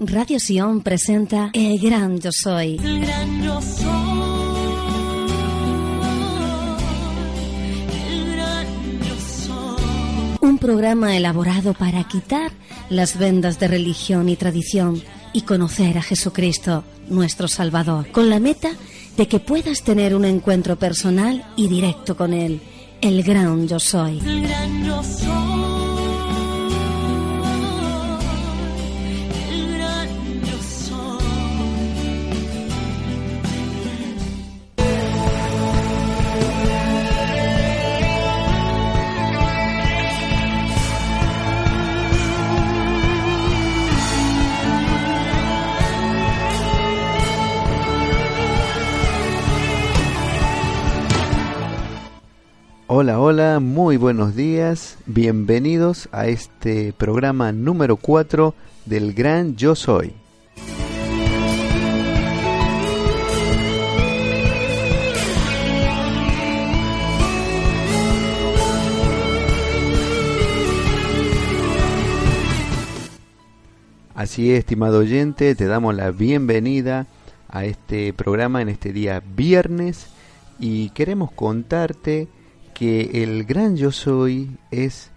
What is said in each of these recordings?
Radio Sion presenta El Gran Yo Soy. El gran yo soy. Un programa elaborado para quitar las vendas de religión y tradición y conocer a Jesucristo, nuestro Salvador, con la meta de que puedas tener un encuentro personal y directo con Él, el Gran Yo Soy. El gran yo soy. Hola, hola, muy buenos días, bienvenidos a este programa número 4 del Gran Yo Soy. Así es, estimado oyente, te damos la bienvenida a este programa en este día viernes y queremos contarte que el Gran Yo Soy es,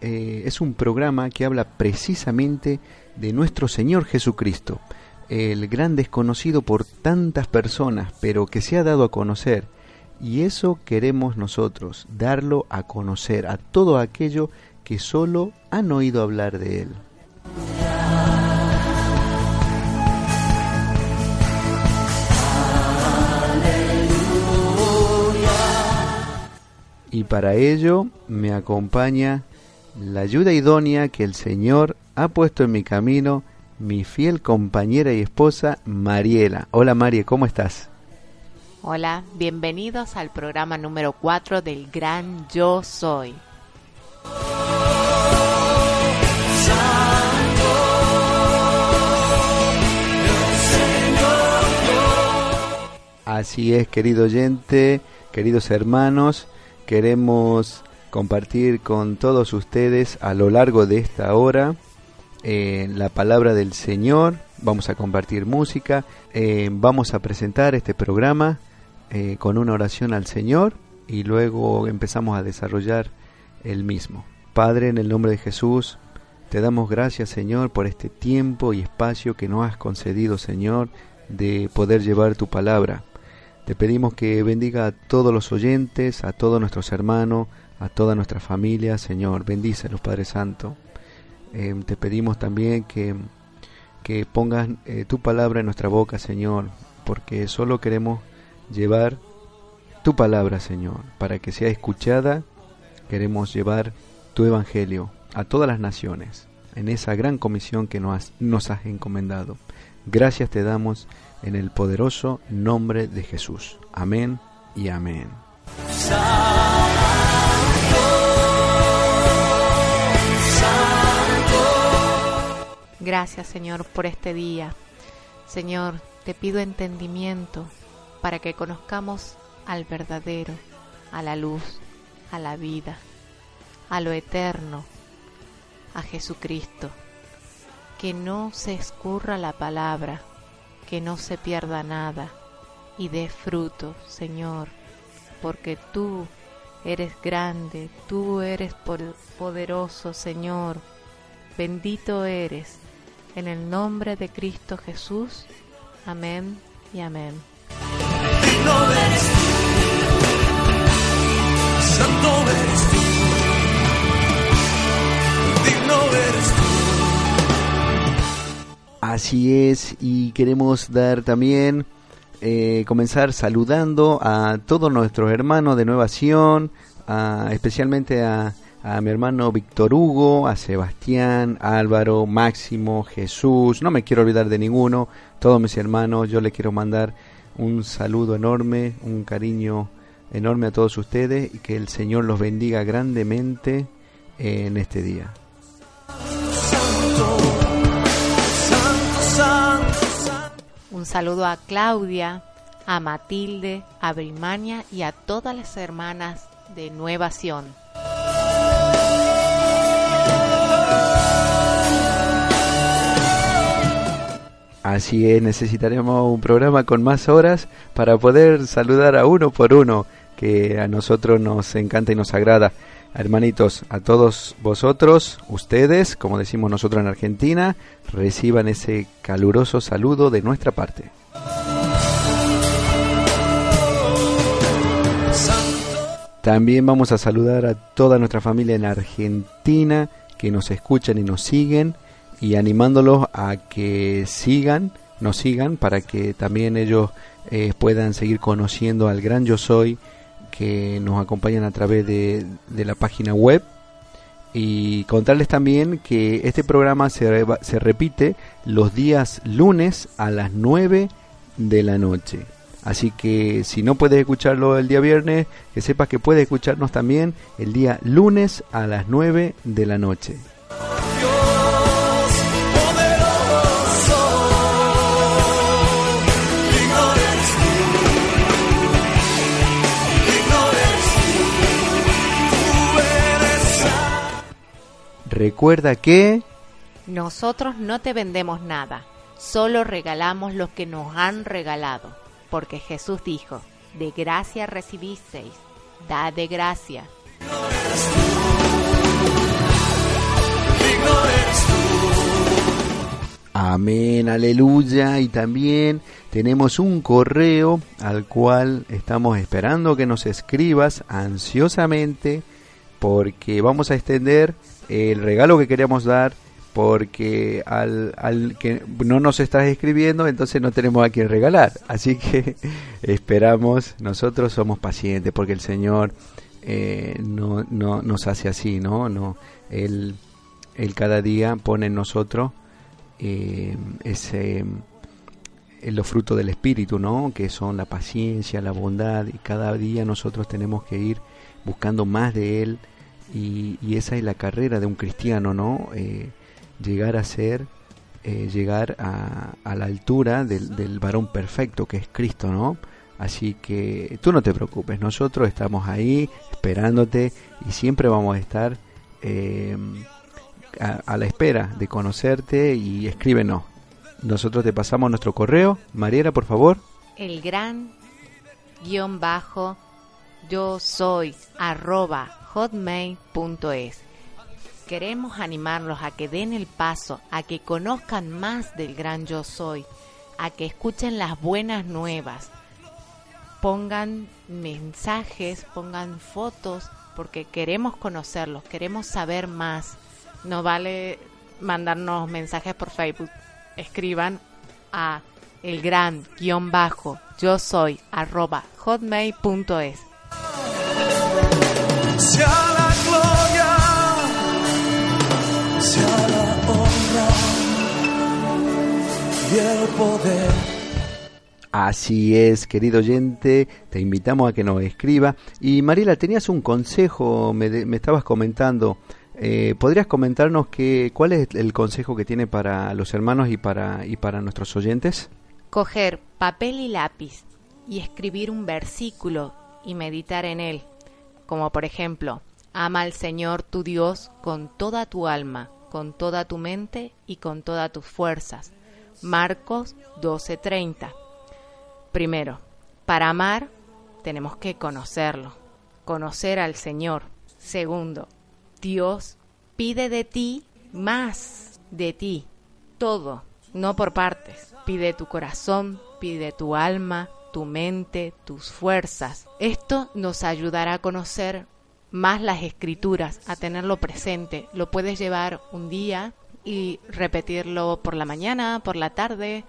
eh, es un programa que habla precisamente de nuestro Señor Jesucristo, el gran desconocido por tantas personas, pero que se ha dado a conocer. Y eso queremos nosotros, darlo a conocer a todo aquello que solo han oído hablar de Él. Y para ello me acompaña la ayuda idónea que el Señor ha puesto en mi camino, mi fiel compañera y esposa Mariela. Hola María, ¿cómo estás? Hola, bienvenidos al programa número 4 del Gran Yo Soy. Así es, querido oyente, queridos hermanos, queremos compartir con todos ustedes a lo largo de esta hora eh, la palabra del Señor, vamos a compartir música, eh, vamos a presentar este programa eh, con una oración al Señor y luego empezamos a desarrollar el mismo. Padre, en el nombre de Jesús, te damos gracias Señor por este tiempo y espacio que nos has concedido Señor de poder llevar tu palabra. Te pedimos que bendiga a todos los oyentes, a todos nuestros hermanos, a toda nuestra familia, Señor. Bendícelos, Padre Santo. Eh, te pedimos también que, que pongas eh, tu palabra en nuestra boca, Señor, porque solo queremos llevar tu palabra, Señor, para que sea escuchada. Queremos llevar tu evangelio a todas las naciones, en esa gran comisión que nos has, nos has encomendado. Gracias te damos en el poderoso nombre de Jesús. Amén y amén. Gracias Señor por este día. Señor, te pido entendimiento para que conozcamos al verdadero, a la luz, a la vida, a lo eterno, a Jesucristo. Que no se escurra la palabra, que no se pierda nada y dé fruto, Señor, porque tú eres grande, tú eres poderoso, Señor. Bendito eres. En el nombre de Cristo Jesús. Amén y amén. Así es, y queremos dar también, eh, comenzar saludando a todos nuestros hermanos de Nueva Sion, a- especialmente a, a mi hermano Víctor Hugo, a Sebastián, Álvaro, Máximo, Jesús, no me quiero olvidar de ninguno, todos mis hermanos, yo les quiero mandar un saludo enorme, un cariño enorme a todos ustedes y que el Señor los bendiga grandemente en este día. Un saludo a Claudia, a Matilde, a Brimania y a todas las hermanas de Nueva Sion. Así es, necesitaremos un programa con más horas para poder saludar a uno por uno, que a nosotros nos encanta y nos agrada. Hermanitos, a todos vosotros, ustedes, como decimos nosotros en Argentina, reciban ese caluroso saludo de nuestra parte. También vamos a saludar a toda nuestra familia en Argentina que nos escuchan y nos siguen y animándolos a que sigan, nos sigan para que también ellos eh, puedan seguir conociendo al gran yo soy que nos acompañan a través de, de la página web y contarles también que este programa se, se repite los días lunes a las 9 de la noche. Así que si no puedes escucharlo el día viernes, que sepas que puedes escucharnos también el día lunes a las 9 de la noche. Recuerda que Nosotros no te vendemos nada, solo regalamos lo que nos han regalado, porque Jesús dijo, de gracia recibisteis, da de gracia. digno eres tú. Amén, aleluya. Y también tenemos un correo al cual estamos esperando que nos escribas ansiosamente porque vamos a extender el regalo que queríamos dar porque al, al que no nos estás escribiendo entonces no tenemos a quien regalar. Así que esperamos, nosotros somos pacientes porque el Señor eh, no, no nos hace así, ¿no? no él, él cada día pone en nosotros eh, ese eh, los frutos del espíritu, ¿no? Que son la paciencia, la bondad y cada día nosotros tenemos que ir buscando más de él y, y esa es la carrera de un cristiano, ¿no? Eh, llegar a ser, eh, llegar a, a la altura del, del varón perfecto que es Cristo, ¿no? Así que tú no te preocupes, nosotros estamos ahí esperándote y siempre vamos a estar eh, a, a la espera de conocerte y escríbenos. Nosotros te pasamos nuestro correo. Mariela, por favor. El gran guion bajo yo soy arroba hotmail.es. Queremos animarlos a que den el paso, a que conozcan más del gran yo soy, a que escuchen las buenas nuevas, pongan mensajes, pongan fotos, porque queremos conocerlos, queremos saber más. No vale mandarnos mensajes por Facebook, escriban a el gran guion yo soy arroba hotmail.es. Sea la gloria, sea la honra y el poder. Así es, querido oyente, te invitamos a que nos escriba. Y Mariela, tenías un consejo, me, de- me estabas comentando. Eh, ¿Podrías comentarnos que, cuál es el consejo que tiene para los hermanos y para, y para nuestros oyentes? Coger papel y lápiz y escribir un versículo y meditar en él, como por ejemplo, ama al Señor tu Dios con toda tu alma, con toda tu mente y con todas tus fuerzas. Marcos 12:30. Primero, para amar tenemos que conocerlo, conocer al Señor. Segundo, Dios pide de ti más de ti, todo, no por partes. Pide tu corazón, pide tu alma, tu mente, tus fuerzas. Esto nos ayudará a conocer más las escrituras, a tenerlo presente. Lo puedes llevar un día y repetirlo por la mañana, por la tarde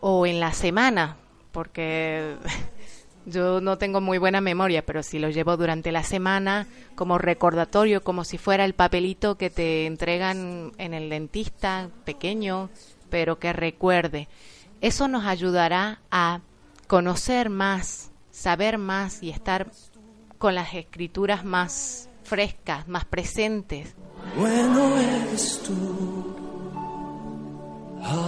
o en la semana, porque yo no tengo muy buena memoria, pero si lo llevo durante la semana como recordatorio, como si fuera el papelito que te entregan en el dentista, pequeño, pero que recuerde. Eso nos ayudará a conocer más, saber más y estar con las escrituras más frescas, más presentes. Bueno eres tú. Amén.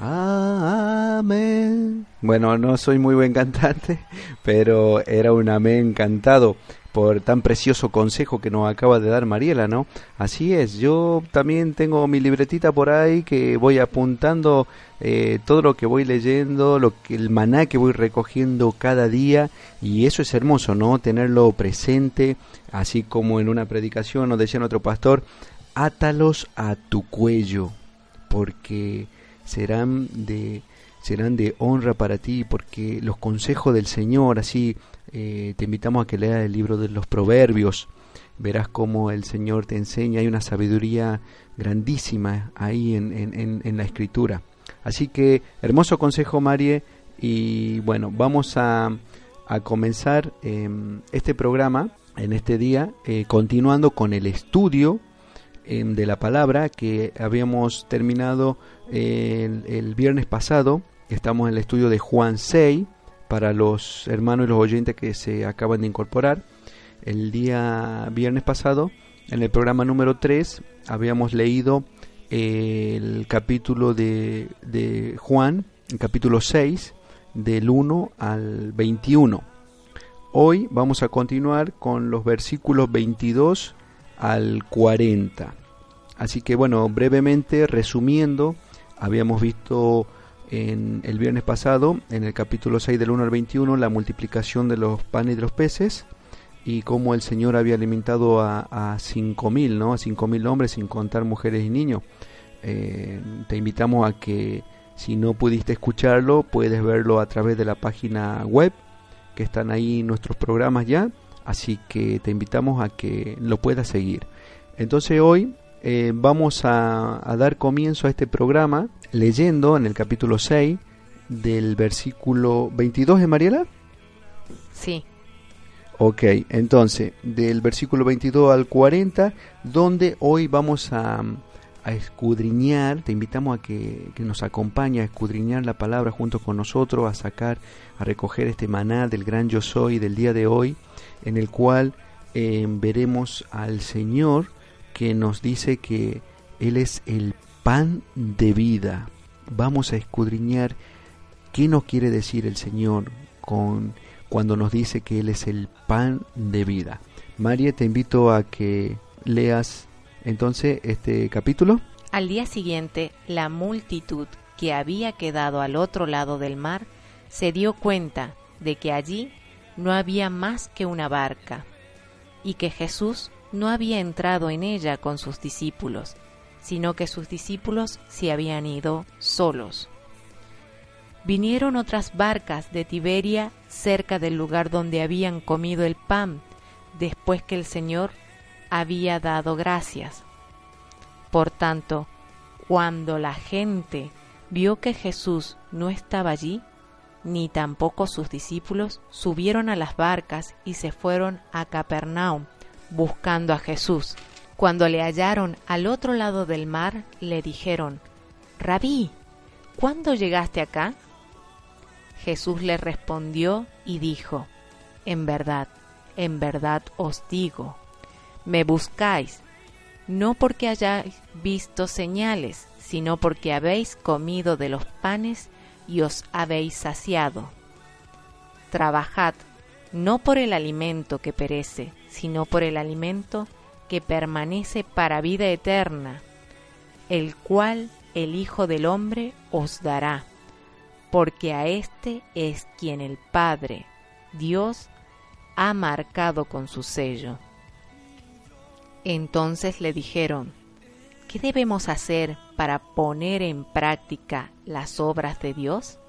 Amén. Bueno, no soy muy buen cantante, pero era un amén cantado. Por tan precioso consejo que nos acaba de dar Mariela, ¿no? Así es, yo también tengo mi libretita por ahí que voy apuntando eh, todo lo que voy leyendo, lo que, el maná que voy recogiendo cada día y eso es hermoso, ¿no? Tenerlo presente, así como en una predicación nos decía otro pastor, átalos a tu cuello, porque serán de serán de honra para ti, porque los consejos del Señor, así eh, te invitamos a que leas el libro de los Proverbios, verás cómo el Señor te enseña, hay una sabiduría grandísima ahí en, en, la escritura. Así que hermoso consejo, Marie, y bueno, vamos a, a comenzar em, este programa en este día, eh, continuando con el estudio em, de la palabra que habíamos terminado eh, el viernes pasado. Estamos en el estudio de Juan 6 para los hermanos y los oyentes que se acaban de incorporar. El día viernes pasado, en el programa número 3, habíamos leído el capítulo de, de Juan, el capítulo 6, del 1 al 21. Hoy vamos a continuar con los versículos 22 al 40. Así que bueno, brevemente resumiendo, habíamos visto en el viernes pasado, en el capítulo 6 del 1 al 21, la multiplicación de los panes y de los peces y cómo el Señor había alimentado a, a 5.000, ¿no? A 5.000 hombres sin contar mujeres y niños. Eh, te invitamos a que si no pudiste escucharlo, puedes verlo a través de la página web, que están ahí nuestros programas ya, así que te invitamos a que lo puedas seguir. Entonces hoy eh, vamos a, a, dar comienzo a este programa leyendo en el capítulo 6 del versículo 22 de Mariela. Sí. Ok, entonces del versículo 22 al 40, donde hoy vamos a, a escudriñar, te invitamos a que, que, nos acompañe a escudriñar la palabra junto con nosotros, a sacar, a recoger este maná del gran yo soy del día de hoy, en el cual eh, veremos al Señor que nos dice que Él es el pan de vida. Vamos a escudriñar qué nos quiere decir el Señor con cuando nos dice que Él es el pan de vida. María, te invito a que leas entonces este capítulo. Al día siguiente, la multitud que había quedado al otro lado del mar se dio cuenta de que allí no había más que una barca y que Jesús no había entrado en ella con sus discípulos, sino que sus discípulos se habían ido solos. Vinieron otras barcas de Tiberia cerca del lugar donde habían comido el pan después que el Señor había dado gracias. Por tanto, cuando la gente vio que Jesús no estaba allí, ni tampoco sus discípulos, subieron a las barcas y se fueron a Capernaum buscando a Jesús. Cuando le hallaron al otro lado del mar, le dijeron, Rabí, ¿cuándo llegaste acá? Jesús le respondió y dijo, En verdad, en verdad os digo, me buscáis, no porque hayáis visto señales, sino porque habéis comido de los panes y os habéis saciado. Trabajad no por el alimento que perece, sino por el alimento que permanece para vida eterna, el cual el Hijo del Hombre os dará, porque a éste es quien el Padre, Dios, ha marcado con su sello. Entonces le dijeron, ¿qué debemos hacer para poner en práctica las obras de Dios?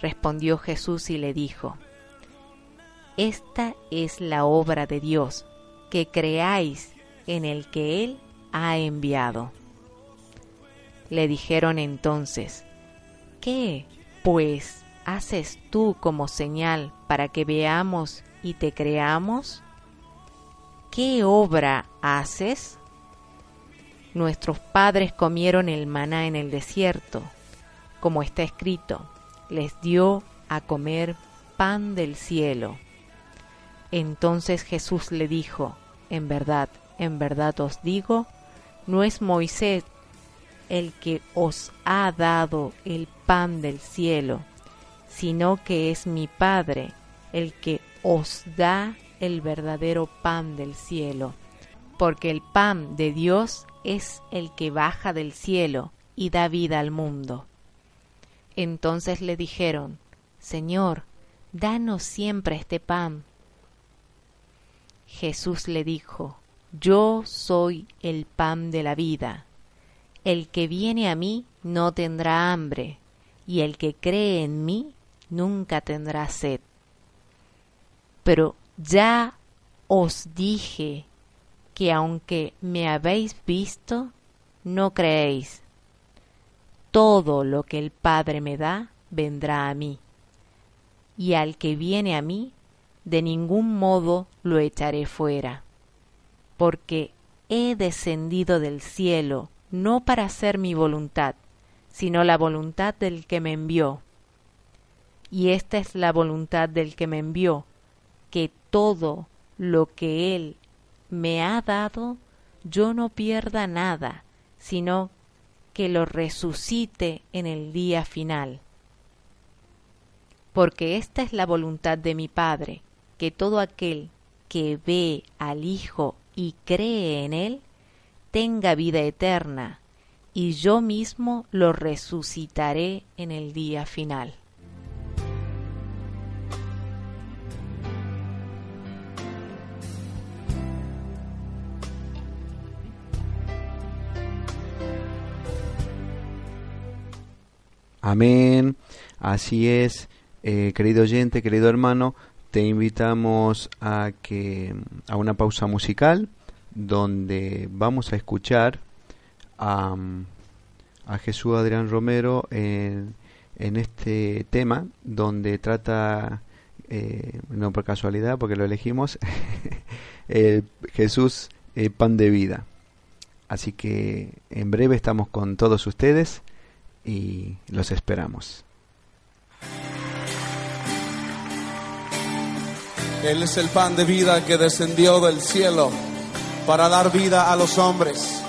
Respondió Jesús y le dijo, esta es la obra de Dios, que creáis en el que Él ha enviado. Le dijeron entonces, ¿qué, pues, haces tú como señal para que veamos y te creamos? ¿Qué obra haces? Nuestros padres comieron el maná en el desierto, como está escrito, les dio a comer pan del cielo. Entonces Jesús le dijo, En verdad, en verdad os digo, no es Moisés el que os ha dado el pan del cielo, sino que es mi Padre el que os da el verdadero pan del cielo, porque el pan de Dios es el que baja del cielo y da vida al mundo. Entonces le dijeron, Señor, danos siempre este pan. Jesús le dijo, Yo soy el pan de la vida. El que viene a mí no tendrá hambre, y el que cree en mí nunca tendrá sed. Pero ya os dije que aunque me habéis visto, no creéis. Todo lo que el Padre me da, vendrá a mí. Y al que viene a mí, de ningún modo lo echaré fuera. Porque he descendido del cielo no para hacer mi voluntad, sino la voluntad del que me envió. Y esta es la voluntad del que me envió, que todo lo que Él me ha dado, yo no pierda nada, sino que lo resucite en el día final. Porque esta es la voluntad de mi Padre, que todo aquel que ve al Hijo y cree en Él, tenga vida eterna, y yo mismo lo resucitaré en el día final. Amén. Así es, eh, querido oyente, querido hermano, te invitamos a que a una pausa musical donde vamos a escuchar a, a Jesús Adrián Romero en, en este tema donde trata, eh, no por casualidad porque lo elegimos, el Jesús eh, pan de vida. Así que en breve estamos con todos ustedes y los esperamos. Él es el pan de vida que descendió del cielo para dar vida a los hombres.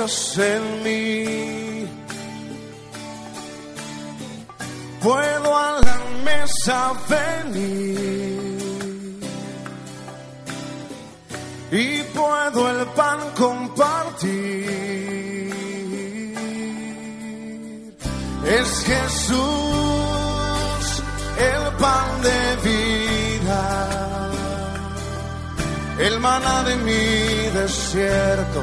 En mí. Puedo a la mesa venir y puedo el pan compartir. Es Jesús el pan de vida, el maná de mi desierto,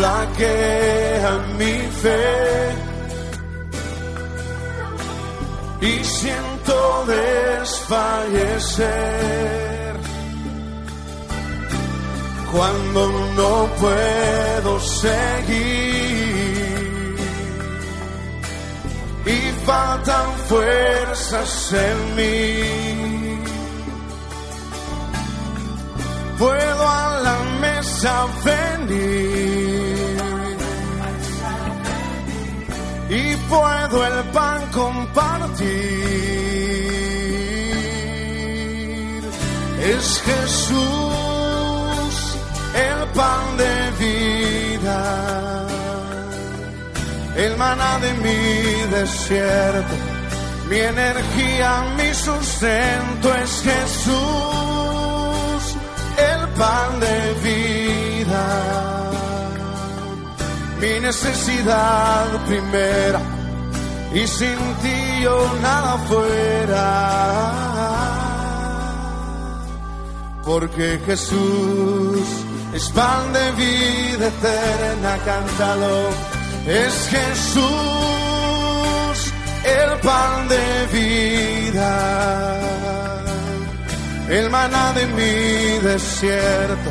Flaquea mi fe. Y siento desfallecer cuando no puedo seguir. Y faltan fuerzas en mí. Puedo a la mesa venir y puedo el pan compartir. Es Jesús el pan de vida, el maná de mi desierto, Mi energía, mi sustento es Jesús, el pan de vida. Mi necesidad primera y sin ti yo nada fuera. Porque Jesús es pan de vida eterna, cántalo. Es Jesús el pan de vida, el maná de mi desierto,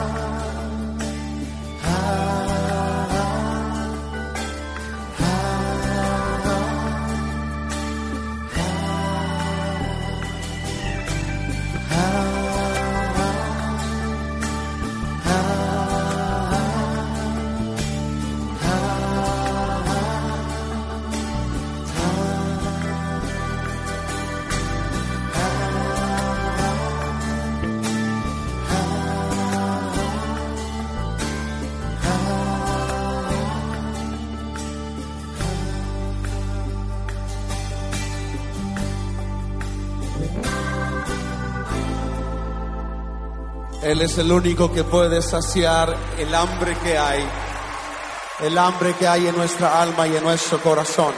Él es el único que puede saciar el hambre que hay, el hambre que hay en nuestra alma y en nuestro corazón.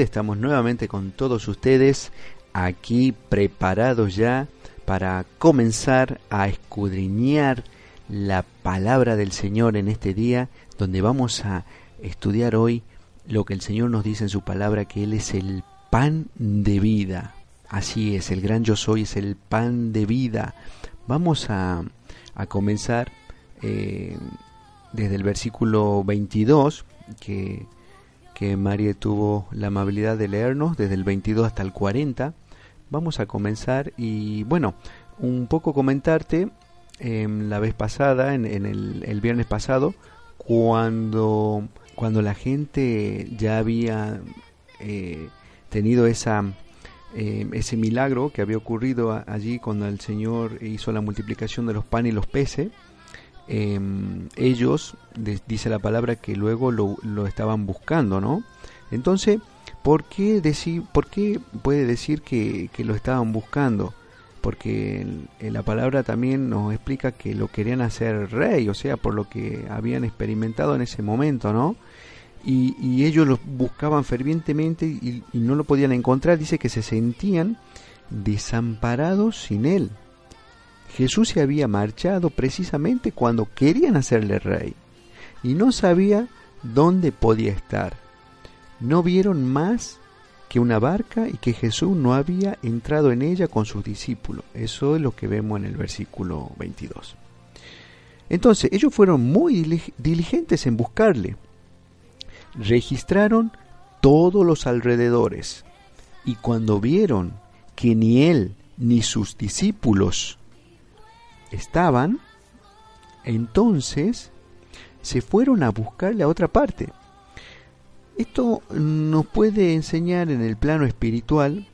Estamos nuevamente con todos ustedes aquí preparados ya para comenzar a escudriñar la palabra del Señor en este día, donde vamos a estudiar hoy lo que el Señor nos dice en su palabra, que Él es el pan de vida. Así es, el gran yo soy es el pan de vida. Vamos a, a comenzar eh, desde el versículo 22, que que María tuvo la amabilidad de leernos desde el 22 hasta el 40. Vamos a comenzar y bueno, un poco comentarte em, la vez pasada, en, el, viernes pasado, cuando, cuando la gente ya había eh, tenido esa, em, ese milagro que había ocurrido allí cuando el Señor hizo la multiplicación de los panes y los peces, Em, ellos, dice la palabra, que luego lo, lo, estaban buscando, ¿no? Entonces, ¿por qué, decir, por qué puede decir que, que lo estaban buscando? Porque la palabra también nos explica que lo querían hacer rey, o sea, por lo que habían experimentado en ese momento, ¿no? Y, ellos lo buscaban fervientemente y no lo podían encontrar. Dice que se sentían desamparados sin él. Jesús se había marchado precisamente cuando querían hacerle rey y no sabía dónde podía estar. No vieron más que una barca y que Jesús no había entrado en ella con sus discípulos. Eso es lo que vemos en el versículo 22. Entonces, ellos fueron muy diligentes en buscarle. Registraron todos los alrededores y cuando vieron que ni él ni sus discípulos estaban, entonces se fueron a buscarle a otra parte. Esto nos puede enseñar en el plano espiritual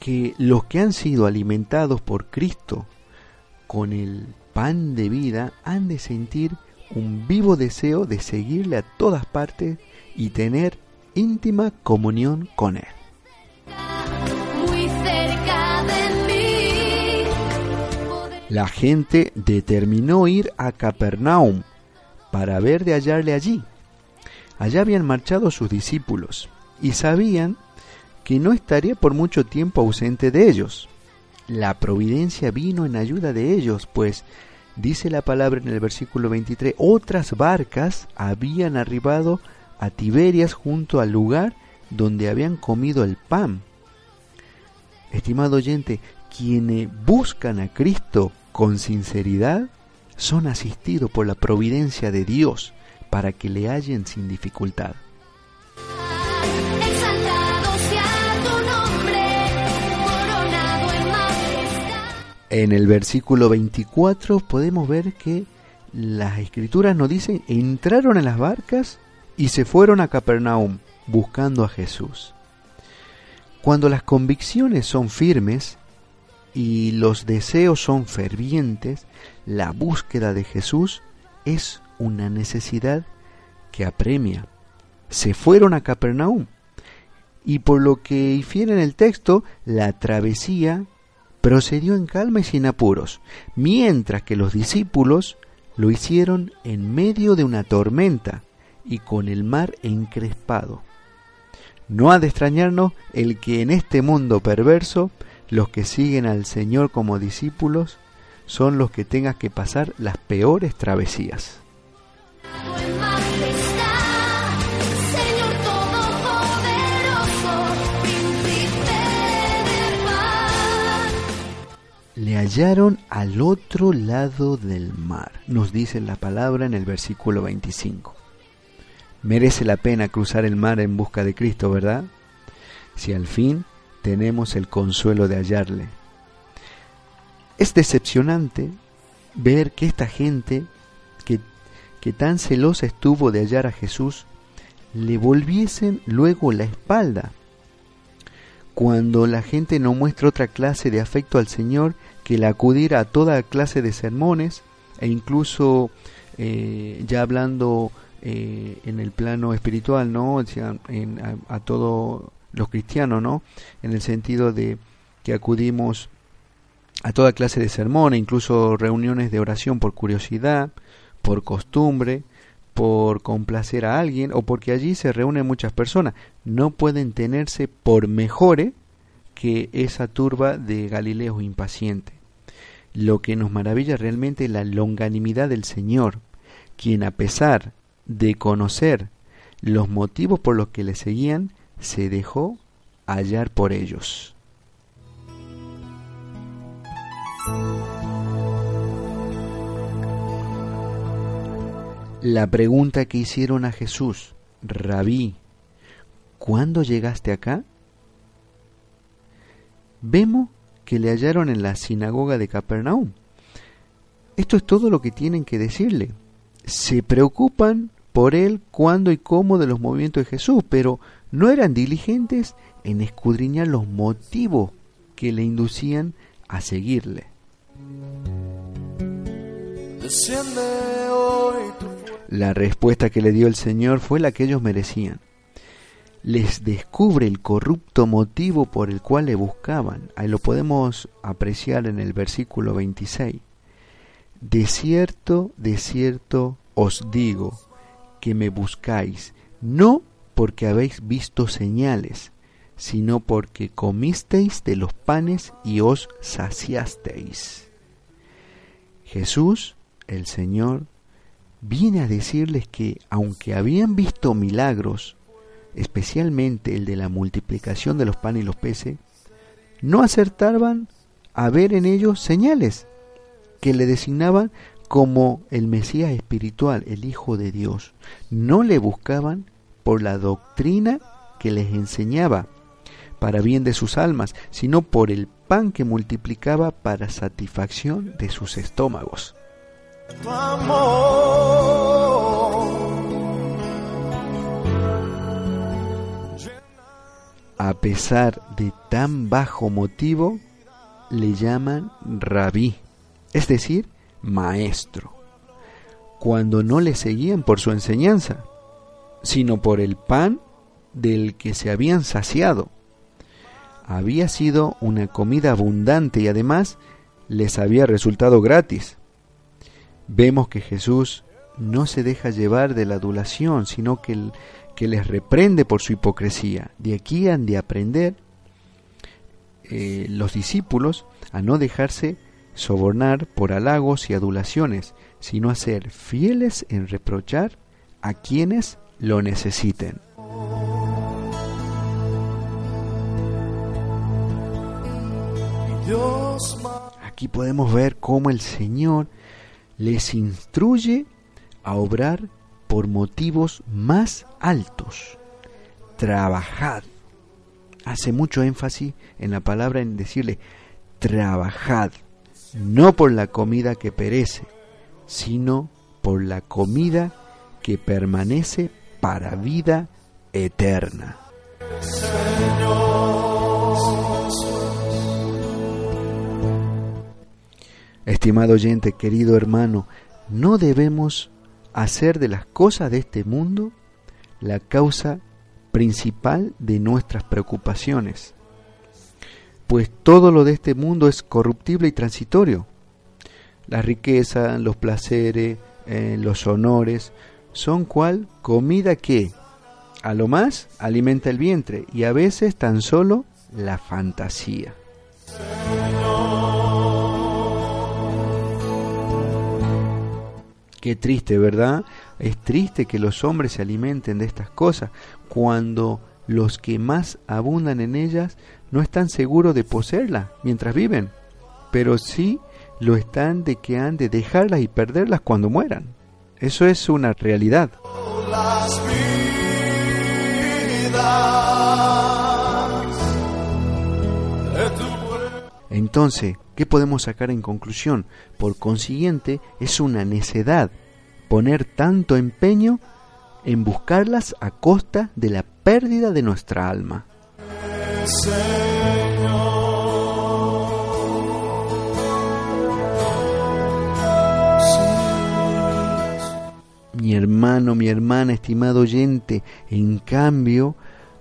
que los que han sido alimentados por Cristo con el pan de vida han de sentir un vivo deseo de seguirle a todas partes y tener íntima comunión con Él. La gente determinó ir a Capernaum para ver de hallarle allí. Allá habían marchado sus discípulos y sabían que no estaría por mucho tiempo ausente de ellos. La providencia vino en ayuda de ellos, pues dice la palabra en el versículo 23, otras barcas habían arribado a Tiberias junto al lugar donde habían comido el pan. Estimado oyente, quienes buscan a Cristo con sinceridad son asistidos por la providencia de Dios para que le hallen sin dificultad. En el versículo 24 podemos ver que las escrituras nos dicen, entraron en las barcas y se fueron a Capernaum buscando a Jesús. Cuando las convicciones son firmes, y los deseos son fervientes, la búsqueda de Jesús es una necesidad que apremia. Se fueron a Capernaum y por lo que infiere en el texto, la travesía procedió en calma y sin apuros, mientras que los discípulos lo hicieron en medio de una tormenta y con el mar encrespado. No ha de extrañarnos el que en este mundo perverso los que siguen al Señor como discípulos son los que tengan que pasar las peores travesías. Le hallaron al otro lado del mar, nos dice la palabra en el versículo 25. Merece la pena cruzar el mar en busca de Cristo, ¿verdad? Si al fin tenemos el consuelo de hallarle. Es decepcionante ver que esta gente que, que tan celosa estuvo de hallar a Jesús, le volviesen luego la espalda. Cuando la gente no muestra otra clase de afecto al Señor que el acudir a toda clase de sermones e incluso eh, ya hablando eh, en el plano espiritual, ¿no? En, a, a, todo los cristianos, ¿no? En el sentido de que acudimos a toda clase de sermones, incluso reuniones de oración por curiosidad, por costumbre, por complacer a alguien o porque allí se reúnen muchas personas. No pueden tenerse por mejores que esa turba de Galileos impacientes. Lo que nos maravilla realmente es la longanimidad del Señor, quien a pesar de conocer los motivos por los que le seguían, se dejó hallar por ellos. La pregunta que hicieron a Jesús, Rabí, ¿cuándo llegaste acá? Vemos que le hallaron en la sinagoga de Capernaum. Esto es todo lo que tienen que decirle. Se preocupan por él cuándo y cómo de los movimientos de Jesús, pero no eran diligentes en escudriñar los motivos que le inducían a seguirle. La respuesta que le dio el Señor fue la que ellos merecían les descubre el corrupto motivo por el cual le buscaban. Ahí lo podemos apreciar en el versículo 26. De cierto, de cierto os digo que me buscáis, no porque habéis visto señales, sino porque comisteis de los panes y os saciasteis. Jesús, el Señor, viene a decirles que aunque habían visto milagros, especialmente el de la multiplicación de los panes y los peces, no acertaban a ver en ellos señales que le designaban como el Mesías espiritual, el Hijo de Dios. No le buscaban por la doctrina que les enseñaba para bien de sus almas, sino por el pan que multiplicaba para satisfacción de sus estómagos. a pesar de tan bajo motivo, le llaman rabí, es decir, maestro, cuando no le seguían por su enseñanza, sino por el pan del que se habían saciado. Había sido una comida abundante y además les había resultado gratis. Vemos que Jesús no se deja llevar de la adulación, sino que que les reprende por su hipocresía. De aquí han de aprender eh, los discípulos a no dejarse sobornar por halagos y adulaciones, sino a ser fieles en reprochar a quienes lo necesiten. Aquí podemos ver cómo el Señor les instruye a obrar por motivos más altos. Trabajad. Hace mucho énfasis en la palabra en decirle, trabajad, no por la comida que perece, sino por la comida que permanece para vida eterna. Estimado oyente, querido hermano, no debemos hacer de las cosas de este mundo la causa principal de nuestras preocupaciones. Pues todo lo de este mundo es corruptible y transitorio. La riqueza, los placeres, eh, los honores, son cual comida que, a lo más, alimenta el vientre y a veces tan solo la fantasía. Qué triste, ¿verdad? Es triste que los hombres se alimenten de estas cosas cuando los que más abundan en ellas no están seguros de poseerlas mientras viven, pero sí lo están de que han de dejarlas y perderlas cuando mueran. Eso es una realidad. Entonces, ¿qué podemos sacar en conclusión? Por consiguiente, es una necedad poner tanto empeño en buscarlas a costa de la pérdida de nuestra alma. Mi hermano, mi hermana, estimado oyente, en cambio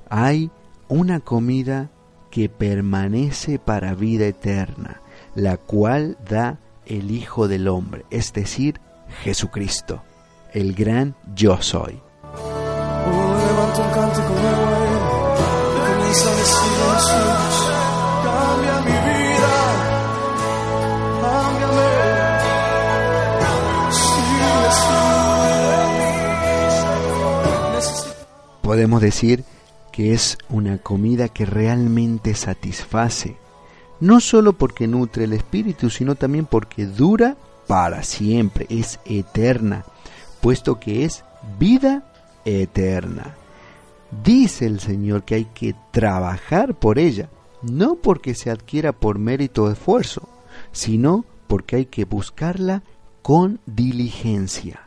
hay una comida que permanece para vida eterna, la cual da el Hijo del Hombre, es decir, Jesucristo. el gran yo soy. Oh, Podemos decir que es una comida que realmente satisface, no solo porque nutre el espíritu, sino también porque dura para siempre, es eterna, puesto que es vida eterna. Dice el Señor que hay que trabajar por ella, no porque se adquiera por mérito o esfuerzo, sino porque hay que buscarla con diligencia.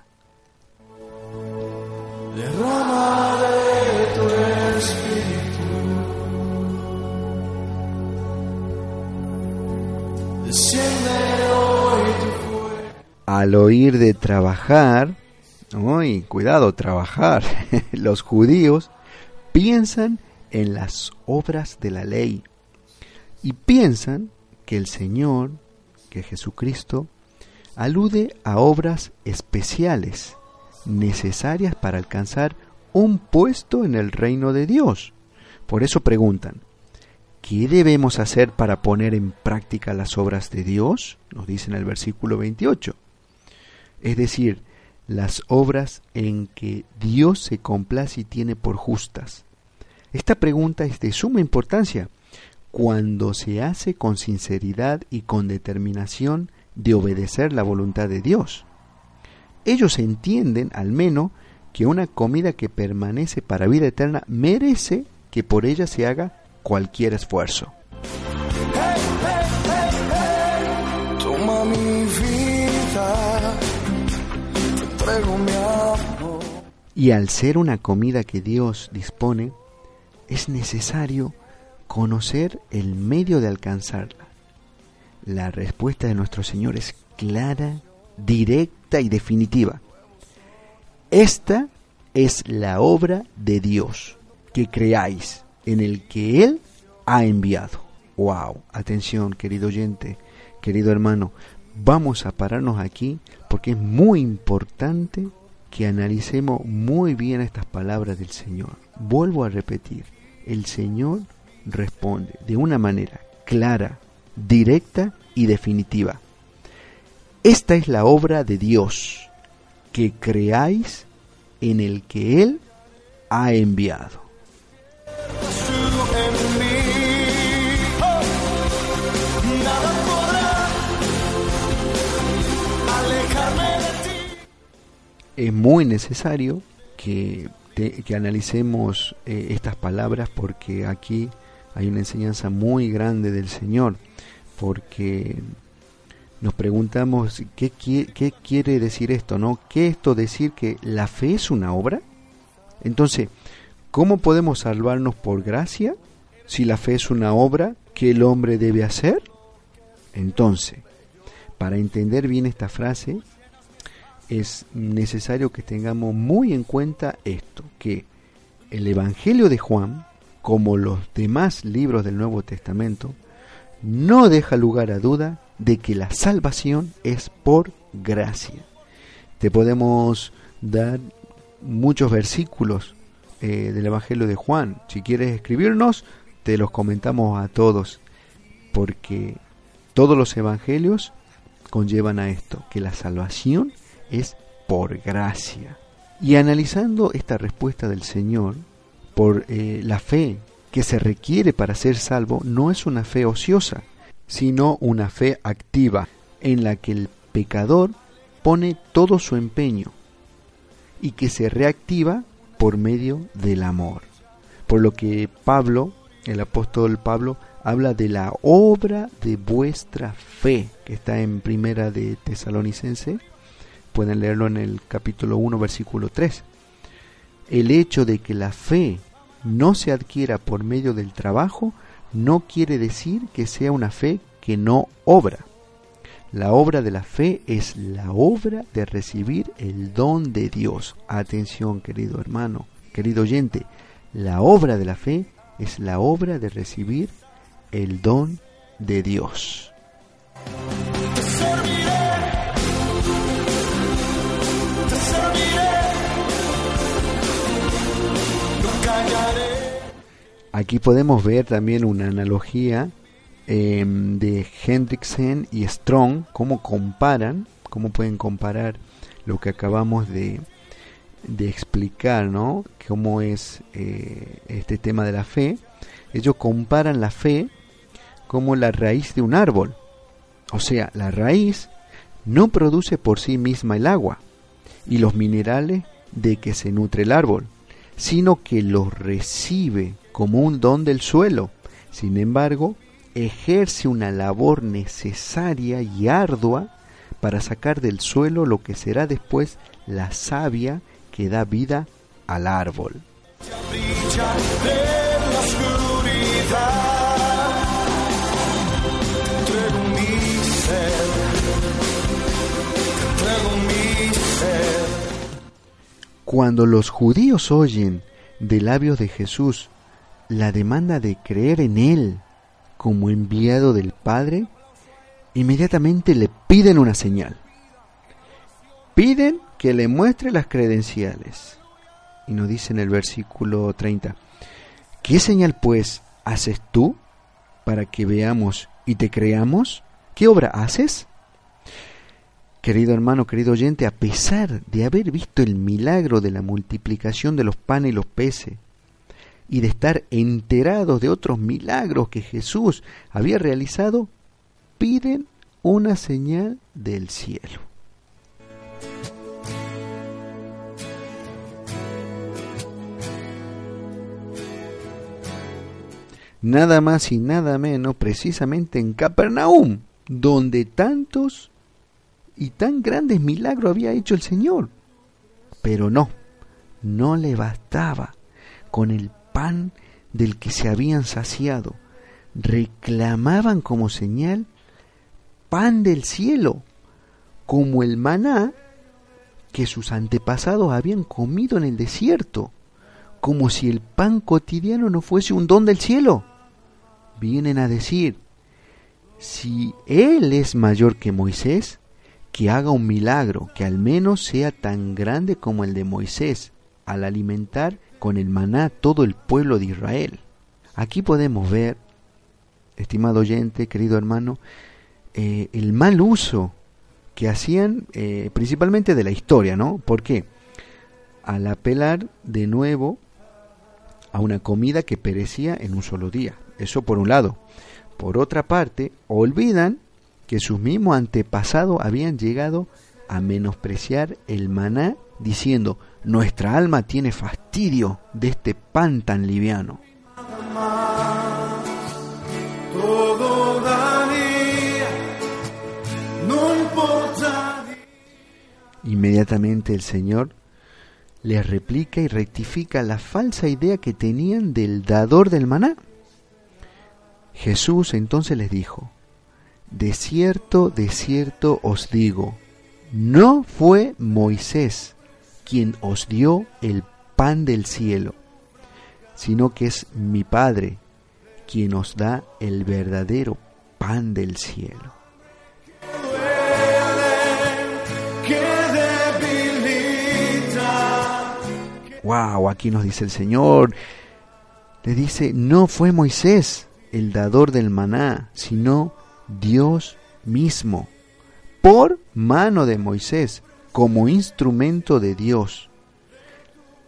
Al oír de trabajar, uy, cuidado, trabajar, los judíos piensan en las obras de la ley y piensan que el Señor, que Jesucristo, alude a obras especiales necesarias para alcanzar un puesto en el reino de Dios. Por eso preguntan, ¿qué debemos hacer para poner en práctica las obras de Dios? Nos dice en el versículo 28 es decir, las obras en que Dios se complace y tiene por justas. Esta pregunta es de suma importancia cuando se hace con sinceridad y con determinación de obedecer la voluntad de Dios. Ellos entienden, al menos, que una comida que permanece para vida eterna merece que por ella se haga cualquier esfuerzo. Toma mi vida, te mi amor. Y al ser una comida que Dios dispone, es necesario conocer el medio de alcanzarla. La respuesta de nuestro Señor es clara, directa y definitiva. Esta es la obra de Dios, que creáis en el que Él ha enviado. Wow, atención querido oyente, querido hermano, vamos a pararnos aquí porque es muy importante que analicemos muy bien estas palabras del Señor. Vuelvo a repetir, el Señor responde de una manera clara, directa y definitiva. Esta es la obra de Dios, que creáis en el que Él ha enviado. Es muy necesario que, que analicemos eh, estas palabras porque aquí hay una enseñanza muy grande del Señor, porque nos preguntamos qué, qui- qué quiere decir esto, ¿no? ¿Qué esto decir que la fe es una obra? Entonces, ¿cómo podemos salvarnos por gracia si la fe es una obra que el hombre debe hacer? Entonces, para entender bien esta frase, es necesario que tengamos muy en cuenta esto, que el Evangelio de Juan, como los demás libros del Nuevo Testamento, no deja lugar a duda de que la salvación es por gracia. Te podemos dar muchos versículos eh, del Evangelio de Juan. Si quieres escribirnos, te los comentamos a todos, porque todos los evangelios conllevan a esto, que la salvación es por gracia. Y analizando esta respuesta del Señor, por eh, la fe que se requiere para ser salvo, no es una fe ociosa, sino una fe activa, en la que el pecador pone todo su empeño y que se reactiva por medio del amor. Por lo que Pablo, el apóstol Pablo, habla de la obra de vuestra fe, que está en primera de Tesalonicense, pueden leerlo en el capítulo 1, versículo 3. El hecho de que la fe no se adquiera por medio del trabajo no quiere decir que sea una fe que no obra. La obra de la fe es la obra de recibir el don de Dios. Atención, querido hermano, querido oyente, la obra de la fe es la obra de recibir el don de Dios. Aquí podemos ver también una analogía em, de Hendrickson y Strong, cómo comparan, cómo pueden comparar lo que acabamos de, de explicar, ¿no? Cómo es eh, este tema de la fe. Ellos comparan la fe como la raíz de un árbol. O sea, la raíz no produce por sí misma el agua y los minerales de que se nutre el árbol, sino que los recibe como un don del suelo. Sin embargo, ejerce una labor necesaria y ardua para sacar del suelo lo que será después la savia que da vida al árbol. Cuando los judíos oyen de labios de Jesús la demanda de creer en Él como enviado del Padre, inmediatamente le piden una señal. Piden que le muestre las credenciales. Y nos dice en el versículo 30, ¿qué señal pues haces tú para que veamos y te creamos? ¿Qué obra haces? Querido hermano, querido oyente, a pesar de haber visto el milagro de la multiplicación de los panes y los peces, y de estar enterados de otros milagros que Jesús había realizado, piden una señal del cielo. Nada más y nada menos precisamente en Capernaum, donde tantos y tan grandes milagros había hecho el Señor. Pero no, no le bastaba con el pan del que se habían saciado. Reclamaban como señal pan del cielo, como el maná que sus antepasados habían comido en el desierto, como si el pan cotidiano no fuese un don del cielo. Vienen a decir, si Él es mayor que Moisés, que haga un milagro que al menos sea tan grande como el de Moisés al alimentar con el maná todo el pueblo de Israel. Aquí podemos ver, estimado oyente, querido hermano, eh, el mal uso que hacían eh, principalmente de la historia, ¿no? ¿Por qué? Al apelar de nuevo a una comida que perecía en un solo día. Eso por un lado. Por otra parte, olvidan que sus mismos antepasados habían llegado a menospreciar el maná diciendo, nuestra alma tiene fastidio de este pan tan liviano. Inmediatamente el Señor les replica y rectifica la falsa idea que tenían del dador del maná. Jesús entonces les dijo, de cierto, de cierto os digo, no fue Moisés quien os dio el pan del cielo, sino que es mi Padre quien os da el verdadero pan del cielo. Wow, aquí nos dice el Señor. Le dice, no fue Moisés el dador del maná, sino Dios mismo, por mano de Moisés, como instrumento de Dios,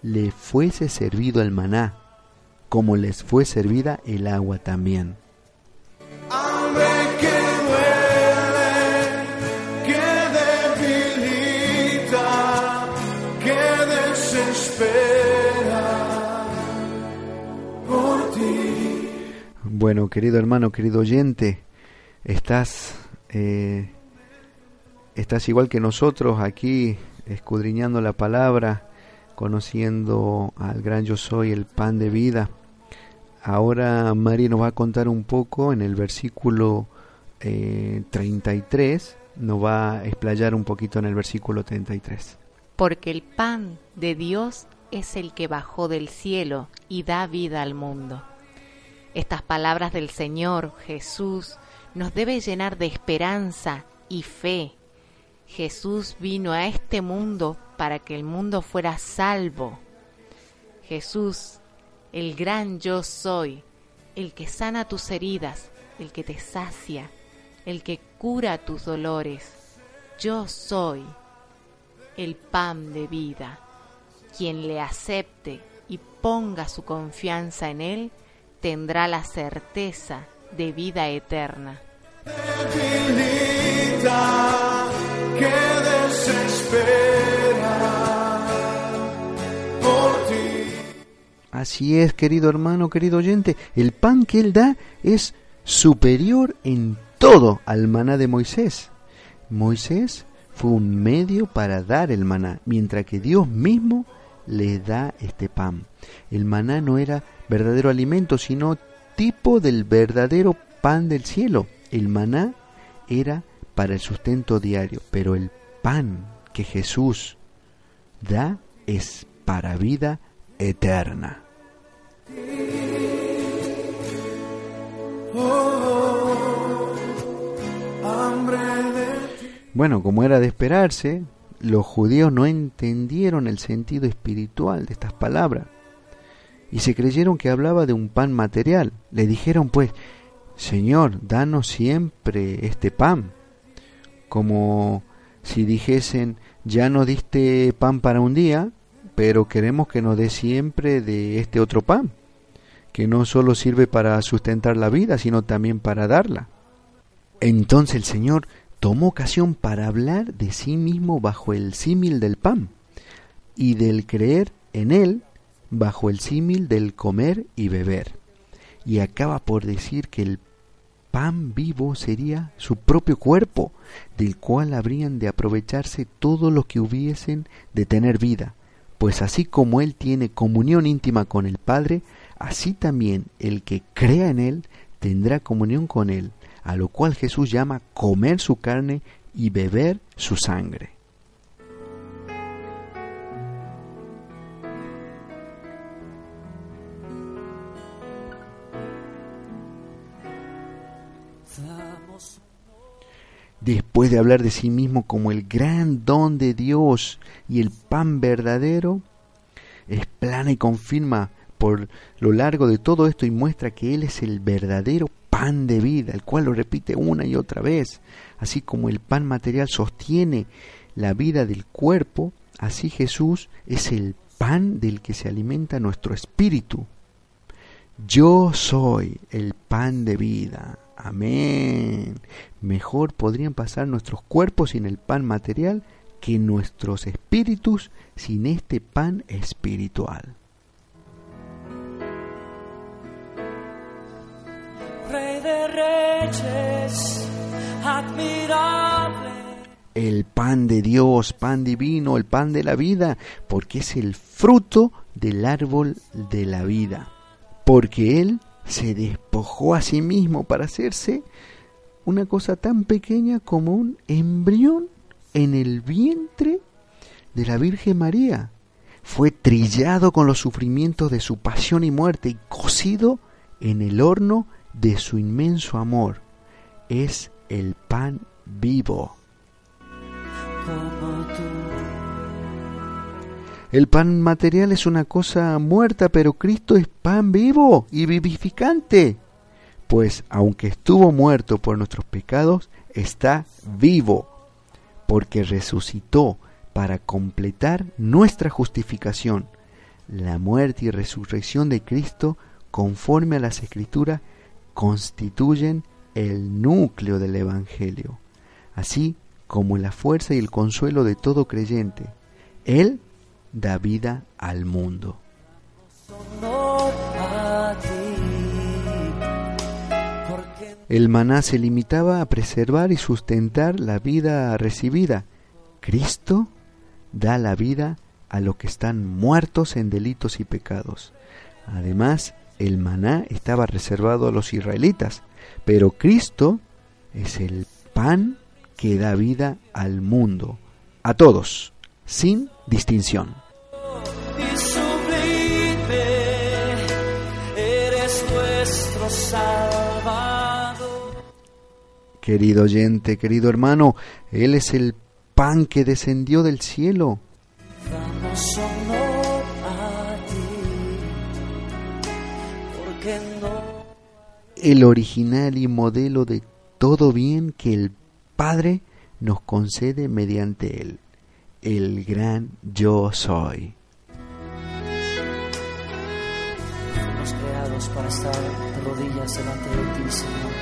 le fuese servido el maná, como les fue servida el agua también. Bueno, querido hermano, querido oyente, estás, eh, estás igual que nosotros aquí escudriñando la palabra, conociendo al gran yo soy, el pan de vida. Ahora María nos va a contar un poco en el versículo 33, eh, nos va a explayar un poquito en el versículo 33. Porque el pan de Dios es el que bajó del cielo y da vida al mundo. Estas palabras del Señor Jesús nos debe llenar de esperanza y fe. Jesús vino a este mundo para que el mundo fuera salvo. Jesús el gran yo soy, el que sana tus heridas, el que te sacia, el que cura tus dolores. Yo soy el pan de vida. Quien le acepte y ponga su confianza en él, tendrá la certeza de vida eterna. Debilita, que desespera por ti. Así es, querido hermano, querido oyente, el pan que Él da es superior en todo al maná de Moisés. Moisés fue un medio para dar el maná, mientras que Dios mismo le da este pan. El maná no era verdadero alimento, sino tipo del verdadero pan del cielo. El maná era para el sustento diario, pero el pan que Jesús da es para vida eterna. Bueno, como era de esperarse, los judíos no entendieron el sentido espiritual de estas palabras y se creyeron que hablaba de un pan material. Le dijeron pues, Señor, danos siempre este pan, como si dijesen, ya nos diste pan para un día, pero queremos que nos dé siempre de este otro pan, que no solo sirve para sustentar la vida, sino también para darla. Entonces el Señor tomó ocasión para hablar de sí mismo bajo el símil del pan y del creer en él bajo el símil del comer y beber. Y acaba por decir que el pan vivo sería su propio cuerpo, del cual habrían de aprovecharse todos los que hubiesen de tener vida, pues así como él tiene comunión íntima con el Padre, así también el que crea en él tendrá comunión con él, a lo cual Jesús llama comer su carne y beber su sangre. Después de hablar de sí mismo como el gran don de Dios y el pan verdadero, explana y confirma por lo largo de todo esto y muestra que Él es el verdadero pan de vida, el cual lo repite una y otra vez. Así como el pan material sostiene la vida del cuerpo, así Jesús es el pan del que se alimenta nuestro espíritu. Yo soy el pan de vida. Amén. Mejor podrían pasar nuestros cuerpos sin el pan material que nuestros espíritus sin este pan espiritual. Rey de reyes, admirable. El pan de Dios, pan divino, el pan de la vida, porque es el fruto del árbol de la vida. Porque Él se despojó a sí mismo para hacerse una cosa tan pequeña como un embrión en el vientre de la Virgen María. Fue trillado con los sufrimientos de su pasión y muerte y cocido en el horno de su inmenso amor. Es el pan vivo. El pan material es una cosa muerta, pero Cristo es pan vivo y vivificante. Pues aunque estuvo muerto por nuestros pecados, está vivo, porque resucitó para completar nuestra justificación. La muerte y resurrección de Cristo, conforme a las Escrituras, constituyen el núcleo del Evangelio, así como la fuerza y el consuelo de todo creyente. Él da vida al mundo. El maná se limitaba a preservar y sustentar la vida recibida. Cristo da la vida a los que están muertos en delitos y pecados. Además, el maná estaba reservado a los israelitas, pero Cristo es el pan que da vida al mundo, a todos, sin distinción. y sublime eres nuestro Salvador. Querido oyente, querido hermano, Él es el pan que descendió del cielo. Damos honor a ti. el original y modelo de todo bien que el Padre nos concede mediante Él, el gran yo soy. Fuimos creados para estar de rodillas delante de ti, Señor.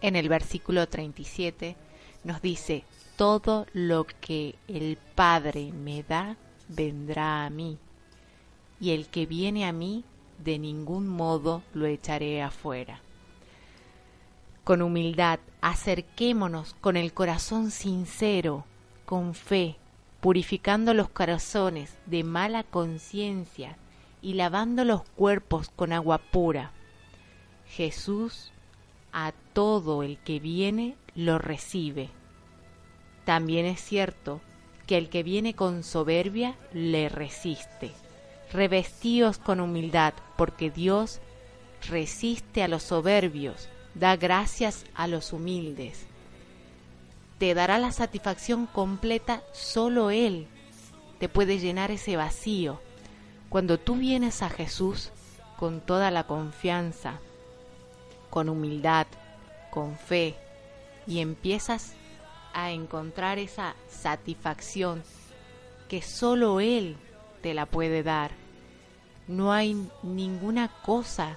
En el versículo 37 nos dice, todo lo que el Padre me da vendrá a mí, y el que viene a mí de ningún modo lo echaré afuera. Con humildad, acerquémonos con el corazón sincero, con fe, purificando los corazones de mala conciencia y lavando los cuerpos con agua pura. Jesús a todo el que viene lo recibe. También es cierto que el que viene con soberbia le resiste. Revestíos con humildad, porque Dios resiste a los soberbios, da gracias a los humildes. Te dará la satisfacción completa solo Él. Te puede llenar ese vacío. Cuando tú vienes a Jesús con toda la confianza, con humildad, con fe, y empiezas a encontrar esa satisfacción que solo Él te la puede dar. No hay ninguna cosa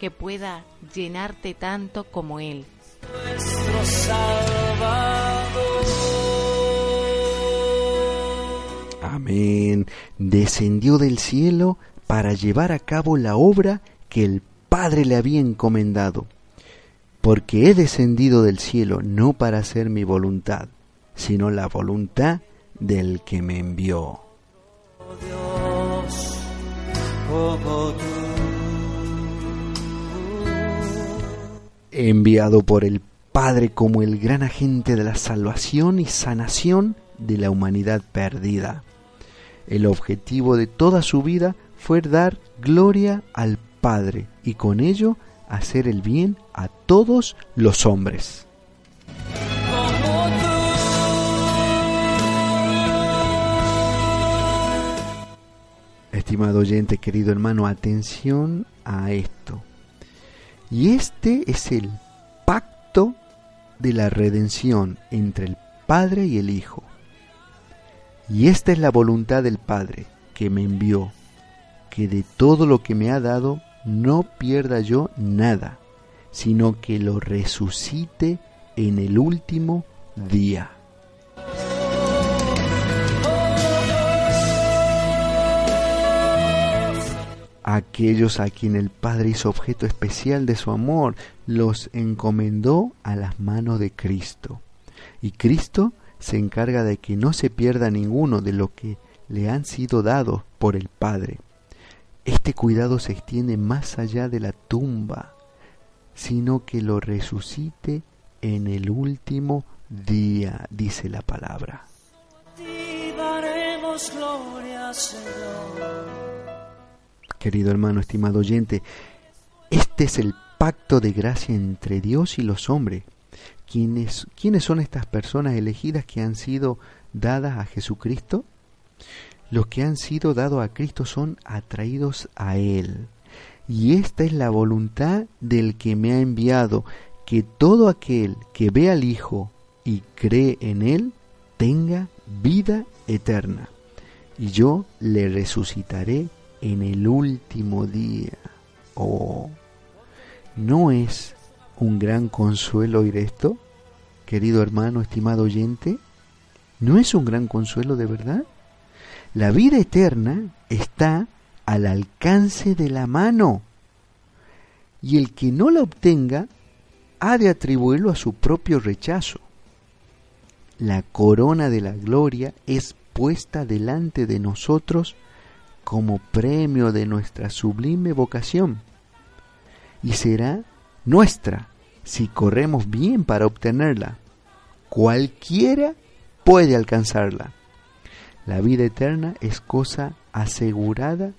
que pueda llenarte tanto como Él. Nuestro Salvador. Amén. Descendió del cielo para llevar a cabo la obra que el Padre le había encomendado. Porque he descendido del cielo no para hacer mi voluntad, sino la voluntad del que me envió. Dios, como tú. Enviado por el Padre como el gran agente de la salvación y sanación de la humanidad perdida. El objetivo de toda su vida fue dar gloria al Padre y con ello hacer el bien a todos los hombres. Estimado oyente, querido hermano, atención a esto. Y este es el pacto de la redención entre el Padre y el Hijo. Y esta es la voluntad del Padre que me envió, que de todo lo que me ha dado no pierda yo nada, sino que lo resucite en el último día. Aquellos a quien el Padre hizo objeto especial de su amor, los encomendó a las manos de Cristo. Y Cristo se encarga de que no se pierda ninguno de lo que le han sido dados por el Padre. Este cuidado se extiende más allá de la tumba, sino que lo resucite en el último día, dice la palabra. Gloria, Señor. Querido hermano, estimado oyente, este es el pacto de gracia entre Dios y los hombres. ¿Quiénes, ¿Quiénes son estas personas elegidas que han sido dadas a Jesucristo? Los que han sido dados a Cristo son atraídos a Él. Y esta es la voluntad del que me ha enviado, que todo aquel que ve al Hijo y cree en Él tenga vida eterna. Y yo le resucitaré en el último día. Oh, ¿no es un gran consuelo oír esto? Querido hermano, estimado oyente, ¿no es un gran consuelo de verdad? La vida eterna está al alcance de la mano y el que no la obtenga ha de atribuirlo a su propio rechazo. La corona de la gloria es puesta delante de nosotros como premio de nuestra sublime vocación y será nuestra si corremos bien para obtenerla. Cualquiera puede alcanzarla. La vida eterna es cosa asegurada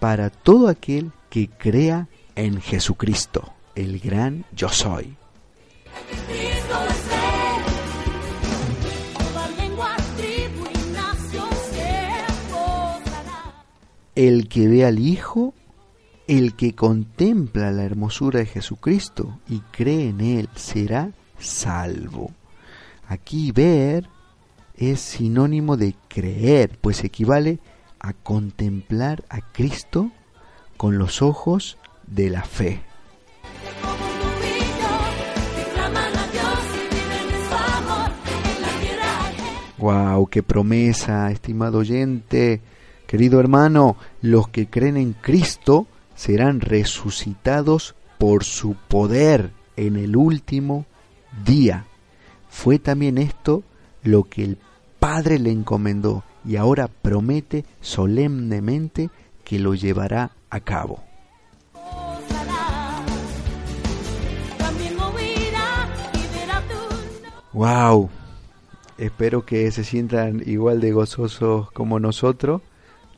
para todo aquel que crea en Jesucristo, el gran yo soy. El que ve al Hijo el que contempla la hermosura de Jesucristo y cree en Él será salvo. Aquí ver es sinónimo de creer, pues equivale a contemplar a Cristo con los ojos de la fe. Wow, qué promesa, estimado oyente, querido hermano, los que creen en Cristo serán resucitados por su poder en el último día. Fue también esto lo que el Padre le encomendó y ahora promete solemnemente que lo llevará a cabo. Wow, espero que se sientan igual de gozosos como nosotros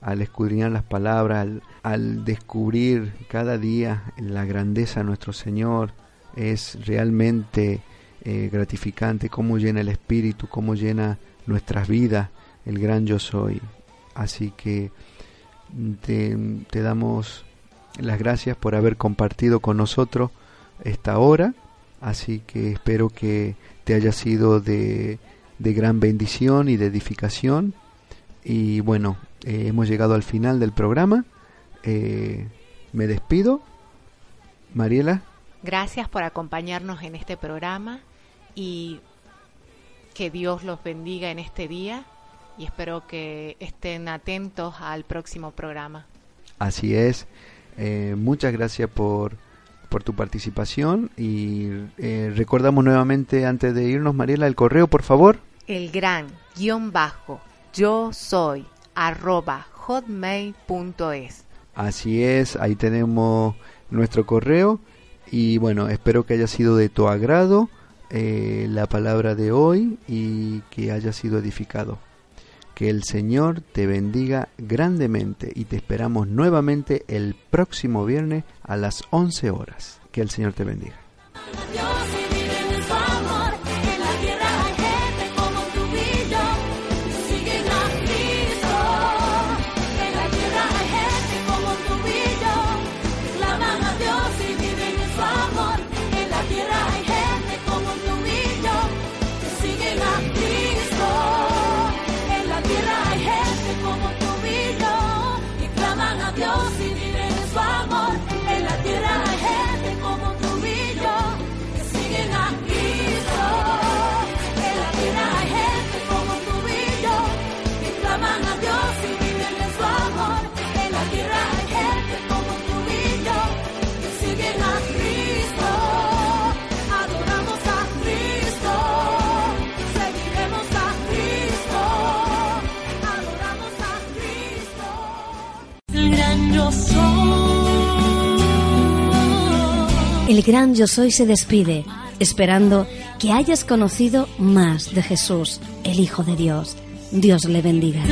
al escudriñar las palabras, al, descubrir cada día la grandeza de nuestro Señor. Es realmente eh, gratificante cómo llena el Espíritu, cómo llena nuestras vidas el gran yo soy. Así que te, te damos las gracias por haber compartido con nosotros esta hora. Así que espero que te haya sido de, de gran bendición y de edificación. Y bueno, eh, hemos llegado al final del programa. Eh, me despido. Mariela, Gracias por acompañarnos en este programa y que Dios los bendiga en este día y espero que estén atentos al próximo programa. así es. Eh, muchas gracias por, por tu participación y eh, recordamos nuevamente antes de irnos, Mariela, el correo, por favor. El gran guion bajo yo soy arroba hotmail.es. Así es, ahí tenemos nuestro correo y bueno, espero que haya sido de tu agrado eh, la palabra de hoy y que haya sido edificado. Que el Señor te bendiga grandemente y te esperamos nuevamente el próximo viernes a las 11 horas. Que el Señor te bendiga. El gran yo soy se despide, esperando que hayas conocido más de Jesús, el Hijo de Dios. Dios le bendiga.